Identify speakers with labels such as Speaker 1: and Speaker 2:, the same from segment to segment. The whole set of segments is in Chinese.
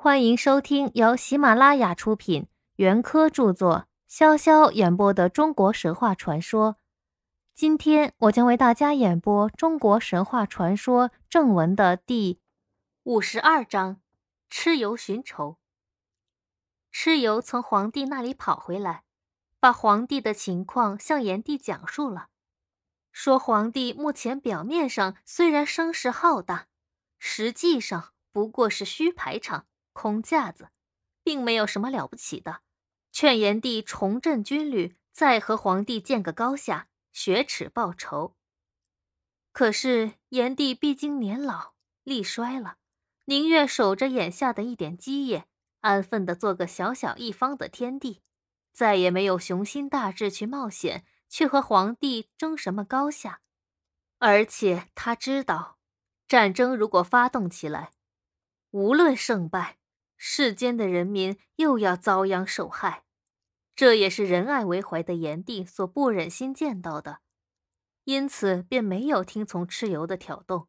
Speaker 1: 欢迎收听由喜马拉雅出品、袁科著作、潇潇演播的中国神话传说。今天我将为大家演播中国神话传说正文的第五十二章：蚩尤寻仇。蚩尤从皇帝那里跑回来，把皇帝的情况向炎帝讲述了，说皇帝目前表面上虽然声势浩大，实际上不过是虚排场。空架子，并没有什么了不起的。劝炎帝重振军旅，再和皇帝见个高下，雪耻报仇。可是炎帝毕竟年老力衰了，宁愿守着眼下的一点基业，安分的做个小小一方的天帝，再也没有雄心大志去冒险，去和皇帝争什么高下。而且他知道，战争如果发动起来，无论胜败。世间的人民又要遭殃受害，这也是仁爱为怀的炎帝所不忍心见到的，因此便没有听从蚩尤的挑动。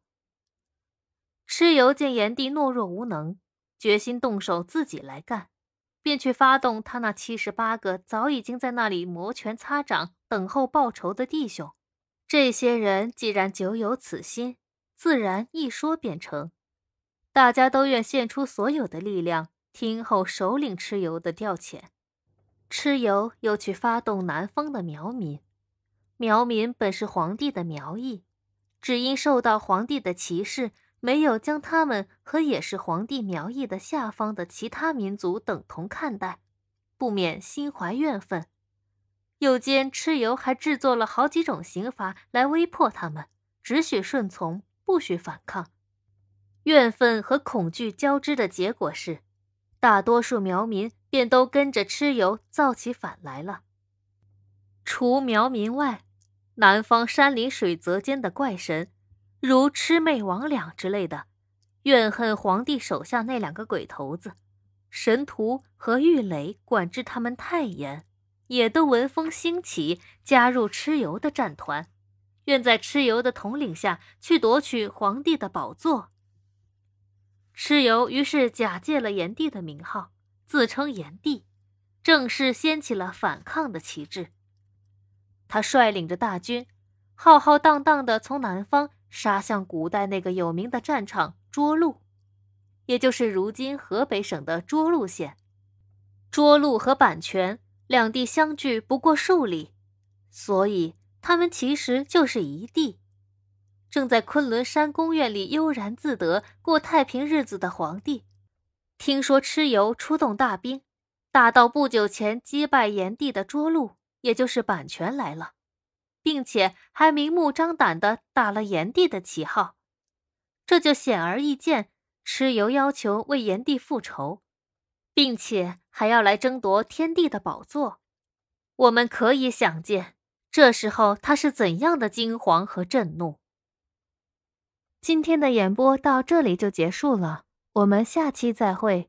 Speaker 1: 蚩尤见炎帝懦弱无能，决心动手自己来干，便去发动他那七十八个早已经在那里摩拳擦掌等候报仇的弟兄。这些人既然久有此心，自然一说便成。大家都愿献出所有的力量，听候首领蚩尤的调遣。蚩尤又去发动南方的苗民。苗民本是皇帝的苗裔，只因受到皇帝的歧视，没有将他们和也是皇帝苗裔的下方的其他民族等同看待，不免心怀怨愤。又兼蚩尤还制作了好几种刑罚来威迫他们，只许顺从，不许反抗。怨愤和恐惧交织的结果是，大多数苗民便都跟着蚩尤造起反来了。除苗民外，南方山林水泽间的怪神，如魑魅魍魉之类的，怨恨皇帝手下那两个鬼头子神荼和郁垒管制他们太严，也都闻风兴起，加入蚩尤的战团，愿在蚩尤的统领下去夺取皇帝的宝座。蚩尤于是假借了炎帝的名号，自称炎帝，正式掀起了反抗的旗帜。他率领着大军，浩浩荡荡地从南方杀向古代那个有名的战场涿鹿，也就是如今河北省的涿鹿县。涿鹿和阪泉两地相距不过数里，所以他们其实就是一地。正在昆仑山宫院里悠然自得过太平日子的皇帝，听说蚩尤出动大兵，打到不久前击败炎帝的涿鹿，也就是版权来了，并且还明目张胆地打了炎帝的旗号，这就显而易见，蚩尤要求为炎帝复仇，并且还要来争夺天帝的宝座。我们可以想见，这时候他是怎样的惊惶和震怒。今天的演播到这里就结束了，我们下期再会。